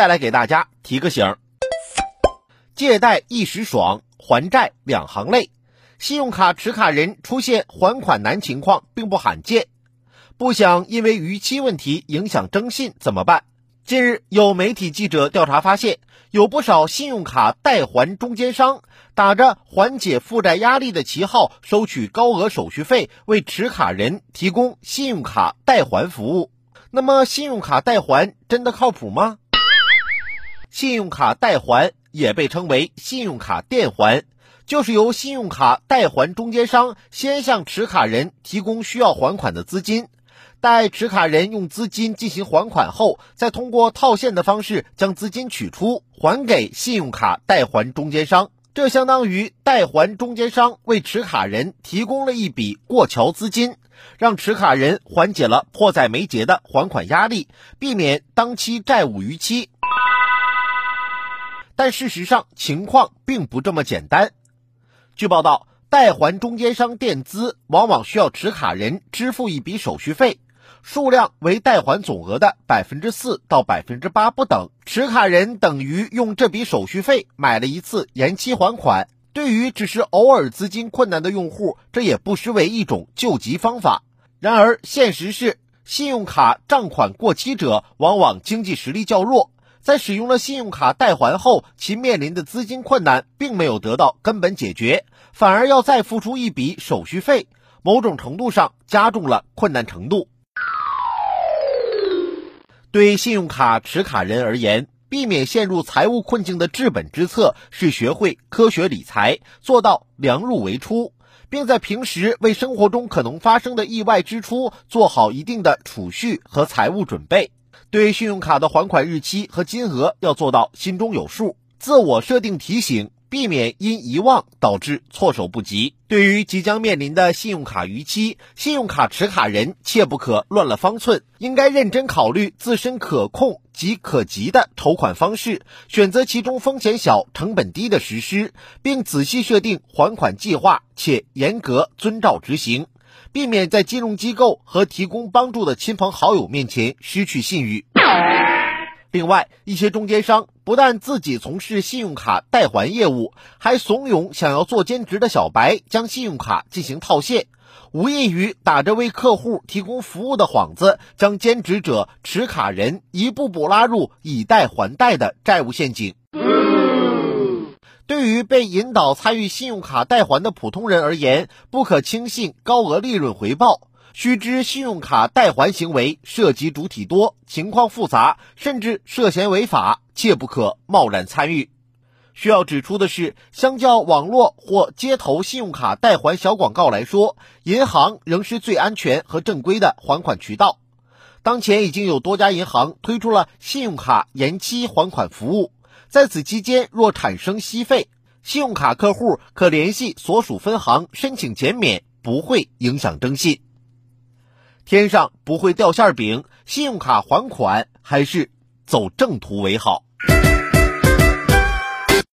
再来给大家提个醒：借贷一时爽，还债两行泪。信用卡持卡人出现还款难情况并不罕见，不想因为逾期问题影响征信怎么办？近日，有媒体记者调查发现，有不少信用卡代还中间商打着缓解负债压力的旗号，收取高额手续费，为持卡人提供信用卡代还服务。那么，信用卡代还真的靠谱吗？信用卡代还也被称为信用卡垫还。就是由信用卡代还中间商先向持卡人提供需要还款的资金，待持卡人用资金进行还款后，再通过套现的方式将资金取出还给信用卡代还中间商。这相当于代还中间商为持卡人提供了一笔过桥资金，让持卡人缓解了迫在眉睫的还款压力，避免当期债务逾期。但事实上，情况并不这么简单。据报道，代还中间商垫资往往需要持卡人支付一笔手续费，数量为代还总额的百分之四到百分之八不等。持卡人等于用这笔手续费买了一次延期还款。对于只是偶尔资金困难的用户，这也不失为一种救急方法。然而，现实是，信用卡账款过期者往往经济实力较弱。在使用了信用卡代还后，其面临的资金困难并没有得到根本解决，反而要再付出一笔手续费，某种程度上加重了困难程度。对信用卡持卡人而言，避免陷入财务困境的治本之策是学会科学理财，做到量入为出，并在平时为生活中可能发生的意外支出做好一定的储蓄和财务准备。对信用卡的还款日期和金额要做到心中有数，自我设定提醒，避免因遗忘导致措手不及。对于即将面临的信用卡逾期，信用卡持卡人切不可乱了方寸，应该认真考虑自身可控及可及的筹款方式，选择其中风险小、成本低的实施，并仔细设定还款计划，且严格遵照执行。避免在金融机构和提供帮助的亲朋好友面前失去信誉。另外，一些中间商不但自己从事信用卡代还业务，还怂恿想要做兼职的小白将信用卡进行套现，无异于打着为客户提供服务的幌子，将兼职者、持卡人一步步拉入以贷还贷的债务陷阱。对于被引导参与信用卡代还的普通人而言，不可轻信高额利润回报。须知，信用卡代还行为涉及主体多、情况复杂，甚至涉嫌违法，切不可贸然参与。需要指出的是，相较网络或街头信用卡代还小广告来说，银行仍是最安全和正规的还款渠道。当前已经有多家银行推出了信用卡延期还款服务。在此期间，若产生息费，信用卡客户可联系所属分行申请减免，不会影响征信。天上不会掉馅饼，信用卡还款还是走正途为好。